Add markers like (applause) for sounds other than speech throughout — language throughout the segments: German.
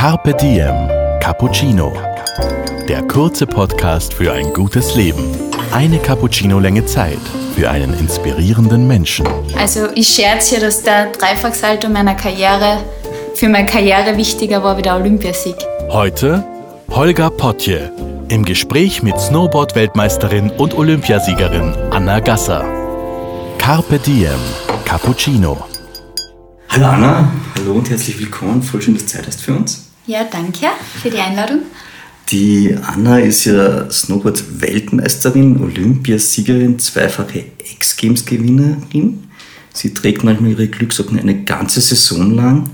Carpe Diem Cappuccino. Der kurze Podcast für ein gutes Leben. Eine Cappuccino-Länge Zeit für einen inspirierenden Menschen. Also ich scherze hier, dass der Dreifachsalto meiner Karriere für meine Karriere wichtiger war wie der Olympiasieg. Heute Holger Potje im Gespräch mit Snowboard-Weltmeisterin und Olympiasiegerin Anna Gasser. Carpe Diem Cappuccino. Hallo Anna, hallo und herzlich willkommen. Voll schön, dass du Zeit hast für uns. Ja, danke für die Einladung. Die Anna ist ja Snowboard-Weltmeisterin, Olympiasiegerin, zweifache X-Games-Gewinnerin. Sie trägt manchmal ihre Glückssocken eine ganze Saison lang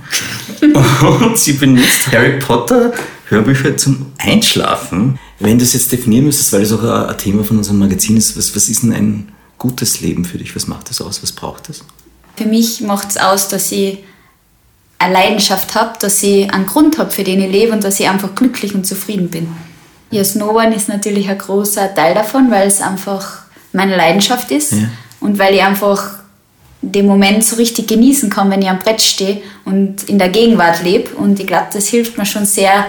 (laughs) und sie benutzt Harry Potter Hörbücher zum Einschlafen. Wenn du das jetzt definieren müsstest, weil das auch ein Thema von unserem Magazin ist, was, was ist denn ein gutes Leben für dich? Was macht das aus? Was braucht das? Für mich macht es aus, dass ich eine Leidenschaft habe, dass ich einen Grund habe, für den ich lebe und dass ich einfach glücklich und zufrieden bin. Ja, Snowboarden ist natürlich ein großer Teil davon, weil es einfach meine Leidenschaft ist Ja. und weil ich einfach den Moment so richtig genießen kann, wenn ich am Brett stehe und in der Gegenwart lebe. Und ich glaube, das hilft mir schon sehr,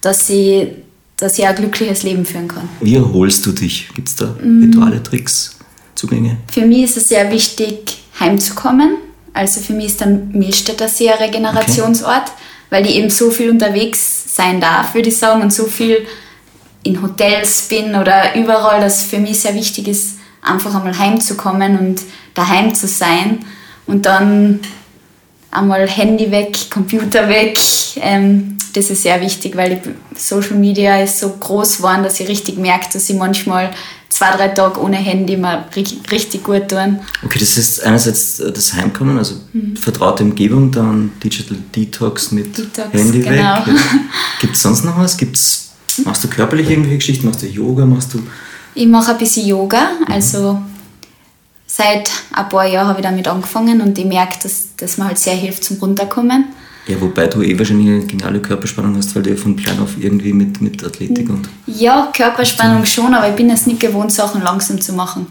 dass ich, dass ich ein glückliches Leben führen kann. Wie erholst du dich? Gibt es da Rituale, Tricks, Zugänge? Für mich ist es sehr wichtig, heimzukommen. Also für mich ist der Milstädter See ein Regenerationsort, weil ich eben so viel unterwegs sein darf, würde ich sagen, und so viel in Hotels bin oder überall, dass für mich sehr wichtig ist, einfach einmal heimzukommen und daheim zu sein und dann einmal Handy weg, Computer weg. Ähm, das ist sehr wichtig, weil Social Media ist so groß geworden, dass ich richtig merke, dass ich manchmal zwei, drei Tage ohne Handy mal ri- richtig gut tun. Okay, das heißt einerseits äh, das Heimkommen, also vertraute Umgebung, dann Digital Detox mit Detox, Handy genau. weg. Gibt es sonst noch was? Gibt's, machst du körperlich irgendwelche Geschichten? Machst du Yoga? Machst du Ich mache ein bisschen Yoga, also seit ein paar Jahren habe ich damit angefangen und ich merke, dass das mir halt sehr hilft zum Runterkommen. Ja, wobei du eh wahrscheinlich eine geniale Körperspannung hast, weil du ja von klein auf irgendwie mit, mit Athletik und Ja, Körperspannung schon, aber ich bin es nicht gewohnt, Sachen langsam zu machen.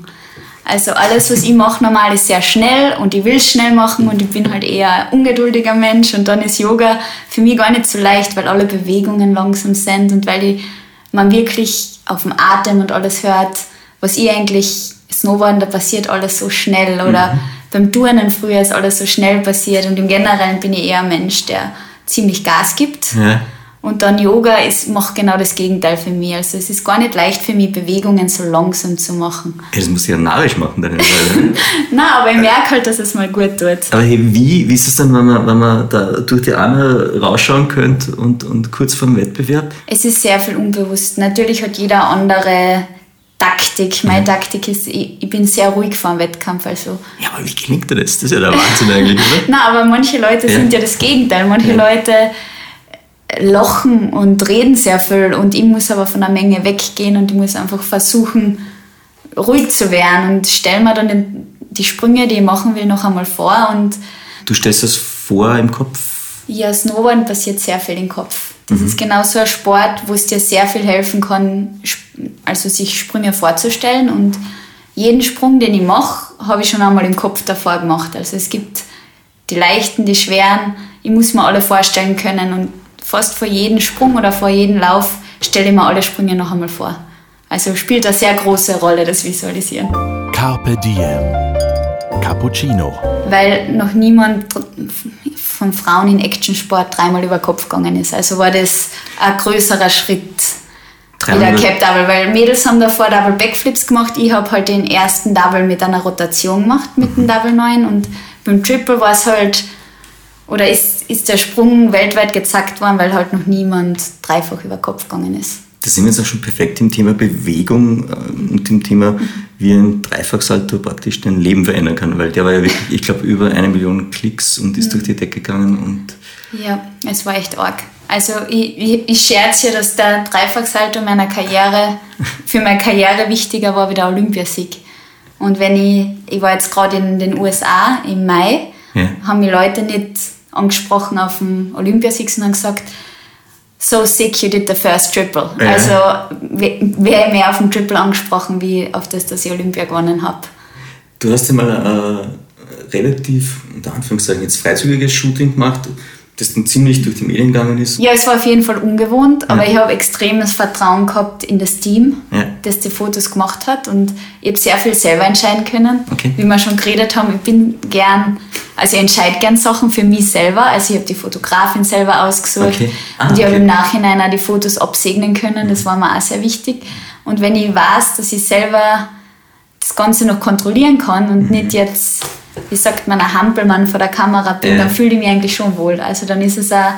Also alles, was ich mache normal, ist sehr schnell und ich will es schnell machen und ich bin halt eher ein ungeduldiger Mensch und dann ist Yoga für mich gar nicht so leicht, weil alle Bewegungen langsam sind und weil ich, man wirklich auf dem Atem und alles hört, was ich eigentlich, Snowboarden, da passiert alles so schnell oder beim Turnen früher ist alles so schnell passiert und im Generellen bin ich eher ein Mensch, der ziemlich Gas gibt. ja. Und dann Yoga ist, macht genau das Gegenteil für mich. Also es ist gar nicht leicht für mich, Bewegungen so langsam zu machen. Das muss ja narrisch machen, deine. (laughs) Na, aber ich merke halt, dass es mal gut tut. Aber hey, wie, wie ist es dann, wenn man, wenn man da durch die Anna rausschauen könnte und, und kurz vor dem Wettbewerb? Es ist sehr viel unbewusst. Natürlich hat jeder andere Taktik. Meine Taktik ist, ich, ich bin sehr ruhig vor dem Wettkampf. Also. Ja, aber wie gelingt dir das? Das ist ja der Wahnsinn eigentlich, oder? (laughs) Na, aber manche Leute Ja. sind ja das Gegenteil. Manche Ja. Leute lachen und reden sehr viel und ich muss aber von der Menge weggehen und ich muss einfach versuchen, ruhig zu werden und stelle mir dann den, die Sprünge, die ich machen will, noch einmal vor und Du stellst das vor im Kopf. ja, Snowboarden passiert sehr viel im Kopf. Das ist genau so ein Sport, wo es dir sehr viel helfen kann, also sich Sprünge vorzustellen und jeden Sprung, den ich mache, habe ich schon einmal im Kopf davor gemacht. Also es gibt die leichten, die schweren, ich muss mir alle vorstellen können und fast vor jedem Sprung oder vor jedem Lauf stelle ich mir alle Sprünge noch einmal vor. Also spielt eine sehr große Rolle das Visualisieren. Carpe Diem Cappuccino. weil noch niemand von Frauen in Actionsport dreimal über den Kopf gegangen ist. Also war das ein größerer Schritt wie der Cap Double, weil Mädels haben davor Double Backflips gemacht. Ich habe halt den ersten Double mit einer Rotation gemacht, mit dem Double 9 und beim Triple war es halt, oder ist, ist der Sprung weltweit gezackt worden, weil halt noch niemand dreifach über den Kopf gegangen ist. Da sind wir jetzt auch schon perfekt im Thema Bewegung äh, und im Thema, wie ein Dreifachsalto praktisch dein Leben verändern kann, weil der war ja wirklich, ich glaube, über eine Million Klicks und ist durch die Decke gegangen und Ja, es war echt arg. Also ich, ich, ich scherze hier, dass der Dreifachsalto meiner Karriere, für meine Karriere wichtiger war wie der Olympiasieg. Und wenn ich, ich war jetzt gerade in den USA im Mai, Ja. haben mich Leute nicht angesprochen auf dem Olympiasieg, sondern gesagt, so sick you did the first triple. Ja. Also wer wer mehr auf dem Triple angesprochen, wie auf das, dass ich Olympia gewonnen habe. Du hast ja mal ein relativ, unter Anführungszeichen, jetzt freizügiges Shooting gemacht. Das dann ziemlich durch die Medien gegangen ist. Ja, es war auf jeden Fall ungewohnt, aber ich habe extremes Vertrauen gehabt in das Team, Ja. das die Fotos gemacht hat und ich habe sehr viel selber entscheiden können. Okay. Wie wir schon geredet haben, ich bin gern, also ich entscheide gern Sachen für mich selber. Also ich habe die Fotografin selber ausgesucht Okay. Ah, und ich habe okay. im Nachhinein auch die Fotos absegnen können. Das war mir auch sehr wichtig. Und wenn ich weiß, dass ich selber das Ganze noch kontrollieren kann Mhm. und nicht jetzt, wie sagt man, ein Hampelmann vor der Kamera bin, Ja. dann fühle ich mich eigentlich schon wohl. Also dann ist es auch,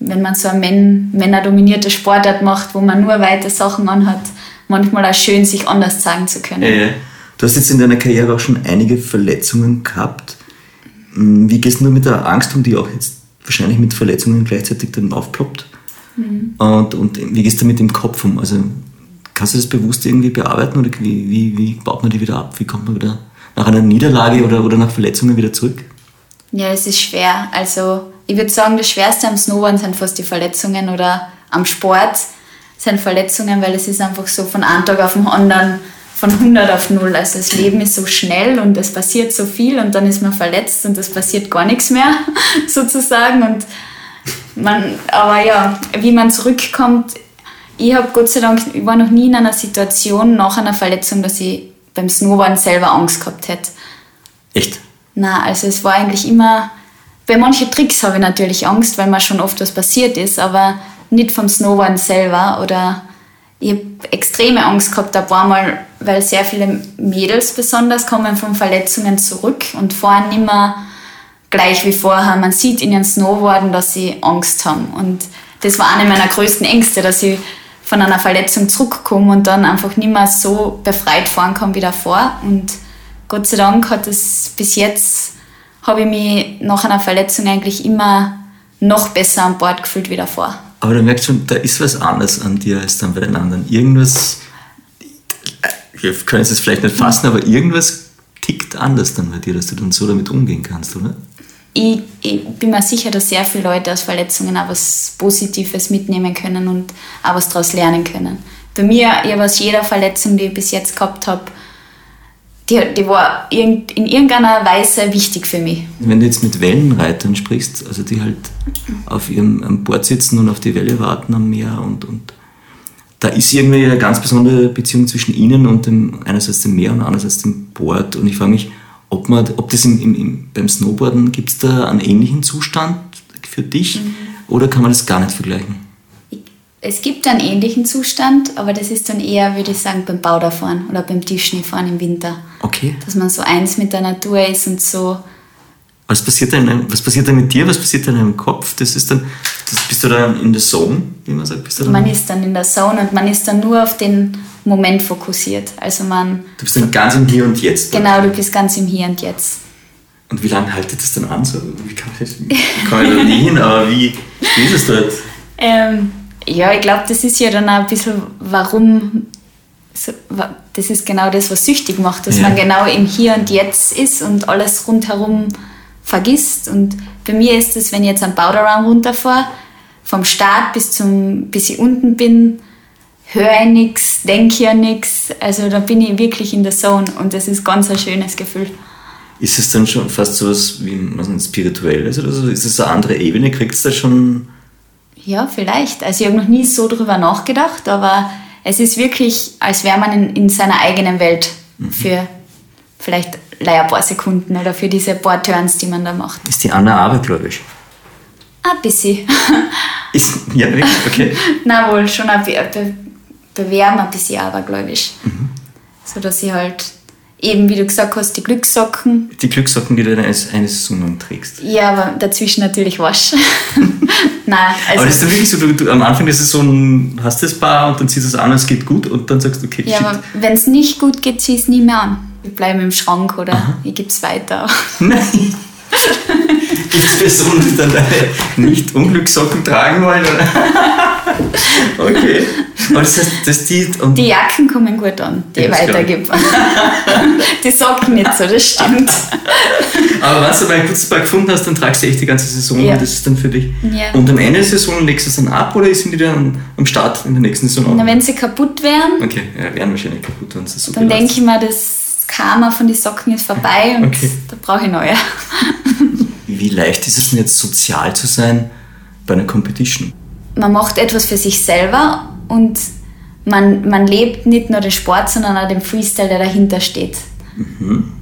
wenn man so eine Män männerdominierte Sportart macht, wo man nur weite Sachen anhat, manchmal auch schön, sich anders zeigen zu können. Ja. Du hast jetzt in deiner Karriere auch schon einige Verletzungen gehabt. Hm, Wie gehst du mit der Angst um, die auch jetzt wahrscheinlich mit Verletzungen gleichzeitig dann aufploppt? Und, und wie gehst du mit dem Kopf um? Also kannst du das bewusst irgendwie bearbeiten oder wie, wie, wie baut man die wieder ab? Wie kommt man wieder nach einer Niederlage oder, oder nach Verletzungen wieder zurück? Ja, es ist schwer. Also ich würde sagen, das Schwerste am Snowboarden sind fast die Verletzungen oder am Sport sind Verletzungen, weil es ist einfach so von einem Tag auf den anderen von 100 auf 0. Also das Leben ist so schnell und es passiert so viel und dann ist man verletzt und es passiert gar nichts mehr (laughs) sozusagen. Und man, aber ja, wie man zurückkommt, ich habe Gott sei Dank, ich war noch nie in einer Situation nach einer Verletzung, dass ich beim Snowboarden selber Angst gehabt hätte. Echt? Na, also es war eigentlich immer, bei manchen Tricks habe ich natürlich Angst, weil mir schon oft was passiert ist, aber nicht vom Snowboarden selber oder ich habe extreme Angst gehabt ein paar Mal, weil sehr viele Mädels besonders kommen von Verletzungen zurück und fahren mehr gleich wie vorher. Man sieht in ihren Snowboarden, dass sie Angst haben und das war eine meiner größten Ängste, dass ich von einer Verletzung zurückkomme und dann einfach nicht mehr so befreit fahren kann wie davor und Gott sei Dank hat es bis jetzt, habe ich mich nach einer Verletzung eigentlich immer noch besser an Bord gefühlt wie davor. Aber du merkst schon, da ist was anderes an dir als dann bei den anderen. Irgendwas, wir können es jetzt vielleicht nicht fassen, aber irgendwas tickt anders dann bei dir, dass du dann so damit umgehen kannst, oder? Ich, ich bin mir sicher, dass sehr viele Leute aus Verletzungen auch was Positives mitnehmen können und auch was daraus lernen können. Bei mir, ich habe aus jeder Verletzung, die ich bis jetzt gehabt habe, die, die war in irgendeiner Weise wichtig für mich. Wenn du jetzt mit Wellenreitern sprichst, also die halt auf ihrem Board sitzen und auf die Welle warten am Meer und, und da ist irgendwie eine ganz besondere Beziehung zwischen ihnen und dem, einerseits dem Meer und andererseits dem Board. Und ich frage mich, ob, man, ob das im, im, im, beim Snowboarden, gibt es da einen ähnlichen Zustand für dich oder kann man das gar nicht vergleichen? Es gibt einen ähnlichen Zustand, aber das ist dann eher, würde ich sagen, beim Bauderfahren oder beim Tiefschneefahren im Winter. Okay. Dass man so eins mit der Natur ist und so. Was passiert, einem, was passiert da mit dir? Was passiert in deinem Kopf? Das ist dann, das bist du da in der Zone, wie man sagt? Bist du, dann, Man ist dann in der Zone und man ist dann nur auf den Moment fokussiert. Also man, du bist dann ganz im Hier und Jetzt. genau, du bist ganz im Hier und Jetzt. Und wie lange haltet das dann an? So, wie kann man, das, kann man da nie hin, aber wie, wie ist es dort? Ähm, ja, ich glaube, das ist ja dann auch ein bisschen, warum, das ist genau das, was süchtig macht, dass Ja. man genau im Hier und Jetzt ist und alles rundherum vergisst. Und bei mir ist es, wenn ich jetzt am Bauderrun runterfahre, vom Start bis, zum, bis ich unten bin, höre ich nichts, denke ja nichts. Also da bin ich wirklich in der Zone und das ist ganz ein schönes Gefühl. Ist es dann schon fast so was wie was nicht, spirituelles oder so? Ist es eine andere Ebene? Kriegt es da schon. Ja, vielleicht. Also ich habe noch nie so drüber nachgedacht, aber es ist wirklich, als wäre man in, in seiner eigenen Welt für vielleicht leider ein paar Sekunden oder für diese paar Turns, die man da macht. Ist die Anna abergläubisch? Ein bisschen. (laughs) Ist, ja, wirklich? Okay. (laughs) Na wohl, schon ein be be bewerben ein bisschen abergläubisch. So dass ich halt eben, wie du gesagt hast, die Glückssocken, Die Glückssocken, die du dann eines, eine Saison lang trägst. ja, aber dazwischen natürlich wasch. (laughs) Nein, also... aber das ist dann wirklich so, du, du am Anfang der Saison hast du das Paar und dann ziehst du es an, es geht gut und dann sagst du, okay, Ja, shit. aber wenn es nicht gut geht, zieh es nie mehr an. Ich bleibe im Schrank oder ich gebe es weiter. Nein. (laughs) Gibt es Personen, die dann deine nicht Unglückssocken tragen wollen? Oder? (laughs) okay. Das heißt, dass die. Und Die Jacken kommen gut an, die ich das weitergebe. (laughs) die Socken nicht so, das stimmt. aber wenn du mal ein gutes Paar gefunden hast, dann tragst du echt die ganze Saison Ja. und das ist dann für dich. Ja. Und am Ende der Saison legst du es dann ab oder sind die dann am Start in der nächsten Saison Na, wenn sie kaputt wären, Okay, ja, wären wahrscheinlich kaputt, wenn es so dann denke ich mir, das Karma von den Socken ist vorbei und Okay. da brauche ich neue. Wie, (laughs) wie leicht ist es denn jetzt sozial zu sein bei einer Competition? Man macht etwas für sich selber und man, man lebt nicht nur den Sport, sondern auch den Freestyle, der dahinter steht. Mhm.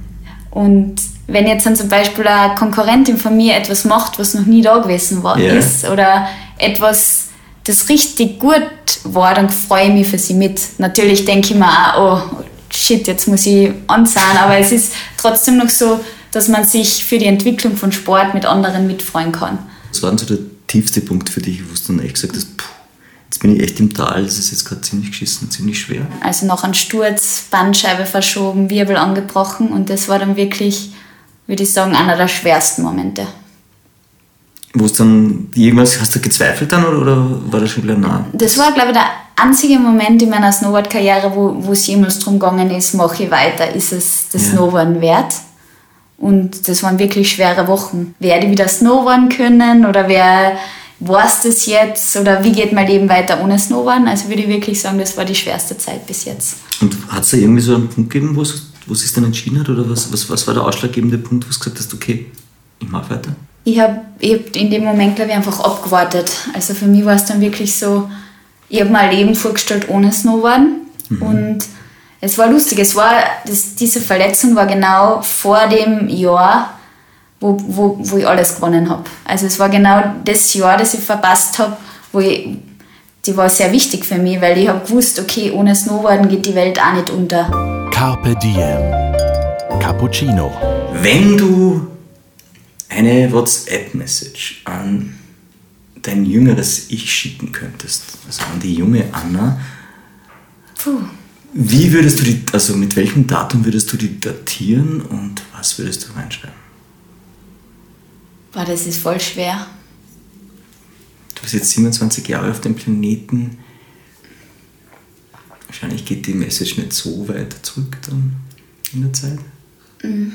Und wenn jetzt dann zum Beispiel eine Konkurrentin von mir etwas macht, was noch nie da gewesen war, yeah. ist, oder etwas, das richtig gut war, dann freue ich mich für sie mit. Natürlich denke ich mir auch, oh shit, jetzt muss ich anzahlen, aber es ist trotzdem noch so, dass man sich für die Entwicklung von Sport mit anderen mitfreuen kann. Was war denn so der tiefste Punkt für dich, wo du dann echt gesagt hast, puh, jetzt bin ich echt im Tal, das ist jetzt gerade ziemlich geschissen, ziemlich schwer? Also nach einem Sturz, Bandscheibe verschoben, Wirbel angebrochen und das war dann wirklich, würde ich sagen, einer der schwersten Momente. Wo es dann irgendwas, hast du gezweifelt dann oder, oder war das schon wieder nah? Das war, glaube ich, der einzige Moment in meiner Snowboard-Karriere, wo, es jemals darum gegangen ist, mache ich weiter, ist es das ja. Snowboarden wert? Und das waren wirklich schwere Wochen. Werde ich wieder Snowboarden können oder wer weiß das jetzt oder wie geht mein Leben weiter ohne Snowboarden? Also würde ich wirklich sagen, das war die schwerste Zeit bis jetzt. Und hat es da irgendwie so einen Punkt gegeben, wo es, wo es sich dann entschieden hat oder was, was, was war der ausschlaggebende Punkt, wo du gesagt hast, okay, ich mache weiter? Ich habe hab in dem Moment, glaube ich, einfach abgewartet. Also für mich war es dann wirklich so, ich habe mir ein Leben vorgestellt ohne Snowboarden. Mhm. Und es war lustig, es war, das, diese Verletzung war genau vor dem Jahr, wo, wo, wo ich alles gewonnen habe. Also es war genau das Jahr, das ich verpasst habe, wo ich, die war sehr wichtig für mich, weil ich habe gewusst, okay, ohne Snowboarden geht die Welt auch nicht unter. Carpe Diem. Cappuccino. Wenn du eine WhatsApp-Message an dein jüngeres Ich schicken könntest, also an die junge Anna, Puh. wie würdest du die, also mit welchem Datum würdest du die datieren und was würdest du reinschreiben? Boah, das ist voll schwer. Du bist jetzt 27 Jahre auf dem Planeten. Wahrscheinlich geht die Message nicht so weit zurück dann in der Zeit. Mhm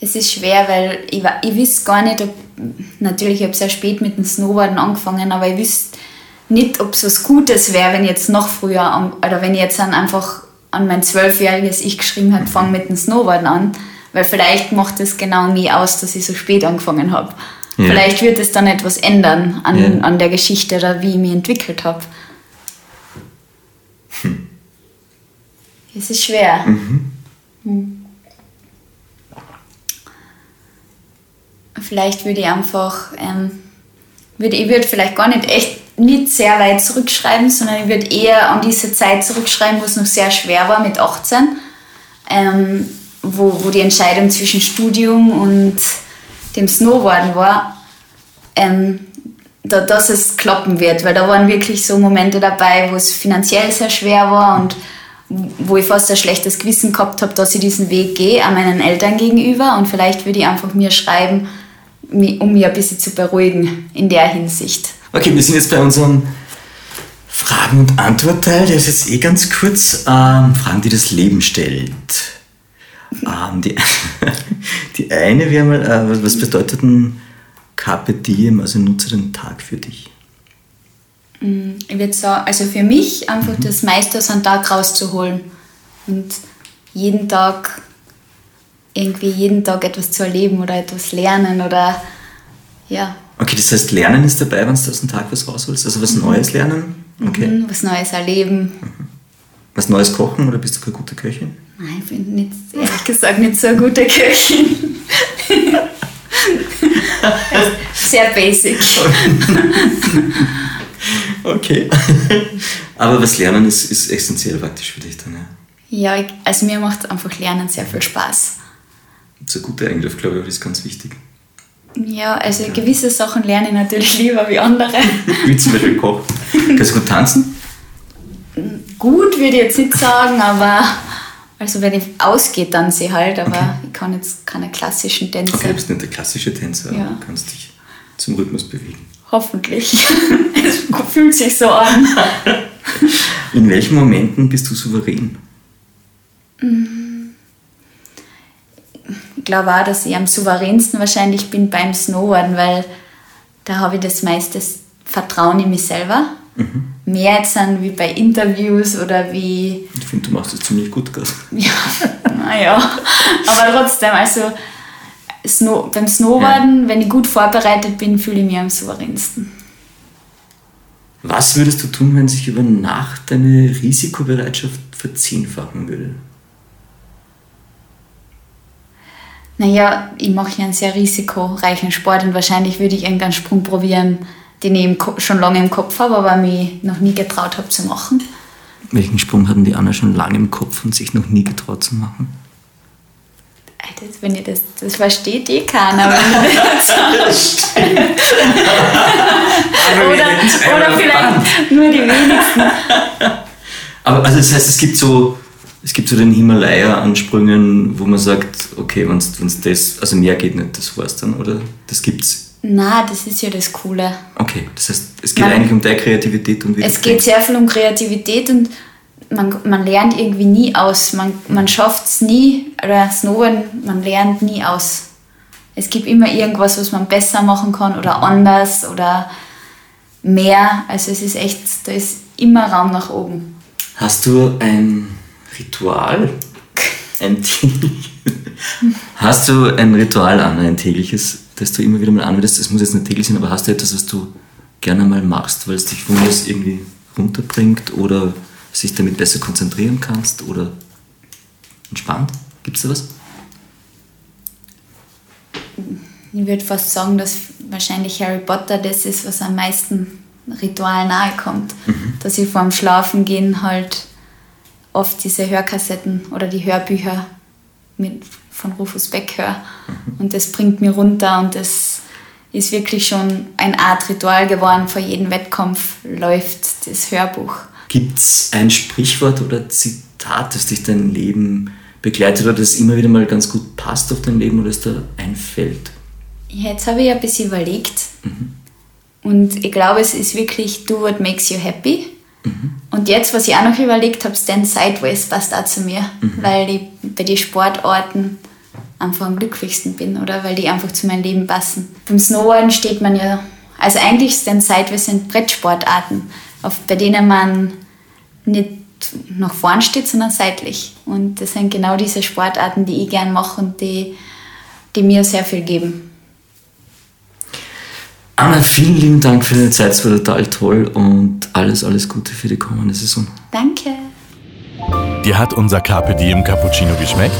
es ist schwer, weil ich, ich wüsste gar nicht, ob, natürlich, ich habe sehr spät mit dem Snowboarden angefangen, aber ich wüsste nicht, ob es was Gutes wäre, wenn ich jetzt noch früher, oder wenn ich jetzt dann einfach an mein zwölfjähriges Ich geschrieben habe, fang mit dem Snowboarden an, weil vielleicht macht es genau mich aus, dass ich so spät angefangen habe. Ja. Vielleicht wird es dann etwas ändern an, ja. an der Geschichte oder wie ich mich entwickelt habe. Hm. Es ist schwer. Mhm. Hm. Vielleicht würde ich einfach, ähm, würde, ich würde vielleicht gar nicht echt nicht sehr weit zurückschreiben, sondern ich würde eher an diese Zeit zurückschreiben, wo es noch sehr schwer war mit 18, ähm, wo, wo die Entscheidung zwischen Studium und dem Snowboarden war, ähm, da, dass es klappen wird, weil da waren wirklich so Momente dabei, wo es finanziell sehr schwer war und wo ich fast ein schlechtes Gewissen gehabt habe, dass ich diesen Weg gehe, an meinen Eltern gegenüber. Und vielleicht würde ich einfach mir schreiben, um mich ein bisschen zu beruhigen in der Hinsicht. Okay, wir sind jetzt bei unserem Fragen- und Antwortteil. Der ist jetzt eh ganz kurz. Ähm, Fragen, die das Leben stellt. Ähm, die, (laughs) die eine wäre mal, äh, was bedeutet ein Carpe Diem, also nutze den Tag für dich? Mm, ich würde sagen, also für mich einfach mhm. das meiste aus einem Tag rauszuholen und jeden Tag irgendwie jeden Tag etwas zu erleben oder etwas lernen oder ja. Okay, das heißt, Lernen ist dabei, wenn du aus dem Tag was rausholst? Also was mhm. Neues lernen? Okay. Mhm, was Neues erleben. Mhm. Was Neues kochen oder bist du keine gute Köchin? Nein, ich bin nicht, ehrlich gesagt nicht so eine gute Köchin. (laughs) Sehr basic. okay. Aber was Lernen ist, ist essentiell praktisch für dich dann, ja? Ja, also mir macht einfach Lernen sehr viel Spaß. Das ist eine gute Eigenschaft, glaube ich, aber das ist ganz wichtig. Ja, also ja. gewisse Sachen lerne ich natürlich (laughs) lieber wie andere. wie zum Beispiel Kochen. Kannst du gut tanzen? Gut würde ich jetzt nicht sagen, aber also wenn ich ausgehe, tanze ich halt, aber okay. ich kann jetzt keine klassischen Tänze. Okay, du bist nicht der klassische Tänzer, ja. aber du kannst dich zum Rhythmus bewegen. Hoffentlich. (laughs) es fühlt sich so an. In welchen Momenten bist du souverän? Mhm ich glaube auch, dass ich am souveränsten wahrscheinlich bin beim Snowboarden, weil da habe ich das meiste Vertrauen in mich selber. Mhm. Mehr jetzt dann wie bei Interviews oder wie. Ich finde, du machst das ziemlich gut, gerade. (laughs) Ja, naja. Aber trotzdem, also Snow, beim Snowboarden, ja. wenn ich gut vorbereitet bin, fühle ich mich am souveränsten. Was würdest du tun, wenn sich über Nacht deine Risikobereitschaft verzehnfachen würde? Naja, ich mache ja einen sehr risikoreichen Sport und wahrscheinlich würde ich irgendeinen Sprung probieren, den ich schon lange im Kopf habe, aber mich noch nie getraut habe zu machen. Welchen Sprung hatten die Anna schon lange im Kopf und sich noch nie getraut zu machen? Das, wenn ihr das, das versteht eh keiner. (laughs) oder, oder vielleicht nur die wenigsten. Aber also das heißt, es gibt so, es gibt so den Himalaya an Sprüngen, wo man sagt, okay, wenn es das, also mehr geht nicht, das war's dann, oder? Das gibt's. Na, das ist ja das Coole. Okay, das heißt, es geht man, eigentlich um deine Kreativität und wie Es geht sehr viel um Kreativität und man, man lernt irgendwie nie aus. Man, man schafft es nie, oder Snowboarden, man lernt nie aus. Es gibt immer irgendwas, was man besser machen kann oder anders oder mehr. Also es ist echt, da ist immer Raum nach oben. Hast du ein Ritual? (laughs) Ein Hast du ein Ritual an, ein tägliches, das du immer wieder mal anwendest? Das muss jetzt nicht täglich sein, aber hast du etwas, was du gerne mal machst, weil es dich von das irgendwie runterbringt oder sich damit besser konzentrieren kannst oder entspannt? Gibt es da was? Ich würde fast sagen, dass wahrscheinlich Harry Potter das ist, was am meisten Ritual nahe kommt. Mhm. Dass ich vorm Schlafen gehen halt oft diese Hörkassetten oder die Hörbücher mit, von Rufus Beck höre. Mhm. Und das bringt mir runter und das ist wirklich schon eine Art Ritual geworden. Vor jedem Wettkampf läuft das Hörbuch. Gibt es ein Sprichwort oder Zitat, das dich dein Leben begleitet oder das immer wieder mal ganz gut passt auf dein Leben oder es da einfällt? Jetzt habe ich ein bisschen überlegt mhm. und ich glaube, es ist wirklich do what makes you happy. Mhm. Und jetzt, was ich auch noch überlegt habe, Stand Sideways passt auch zu mir, mhm. weil ich bei den Sportarten einfach am glücklichsten bin oder weil die einfach zu meinem Leben passen. Beim Snowboarden steht man ja, also eigentlich Stand Sideways sind Brettsportarten, auf, bei denen man nicht nach vorn steht, sondern seitlich. Und das sind genau diese Sportarten, die ich gern mache und die, die mir sehr viel geben. Anna, vielen lieben Dank für deine Zeit, es war total toll und alles, alles Gute für die kommende Saison. Danke. Dir hat unser Carpe Diem Cappuccino geschmeckt?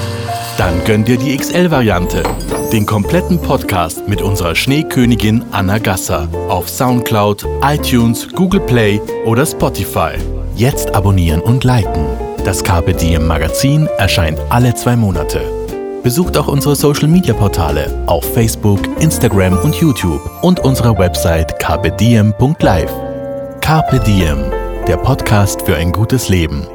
Dann gönn dir die XL-Variante. Den kompletten Podcast mit unserer Schneekönigin Anna Gasser auf Soundcloud, iTunes, Google Play oder Spotify. Jetzt abonnieren und liken. Das Carpe Diem Magazin erscheint alle zwei Monate. Besucht auch unsere Social Media Portale auf Facebook, Instagram und YouTube und unsere Website carpediem.live. Carpe Diem, der Podcast für ein gutes Leben.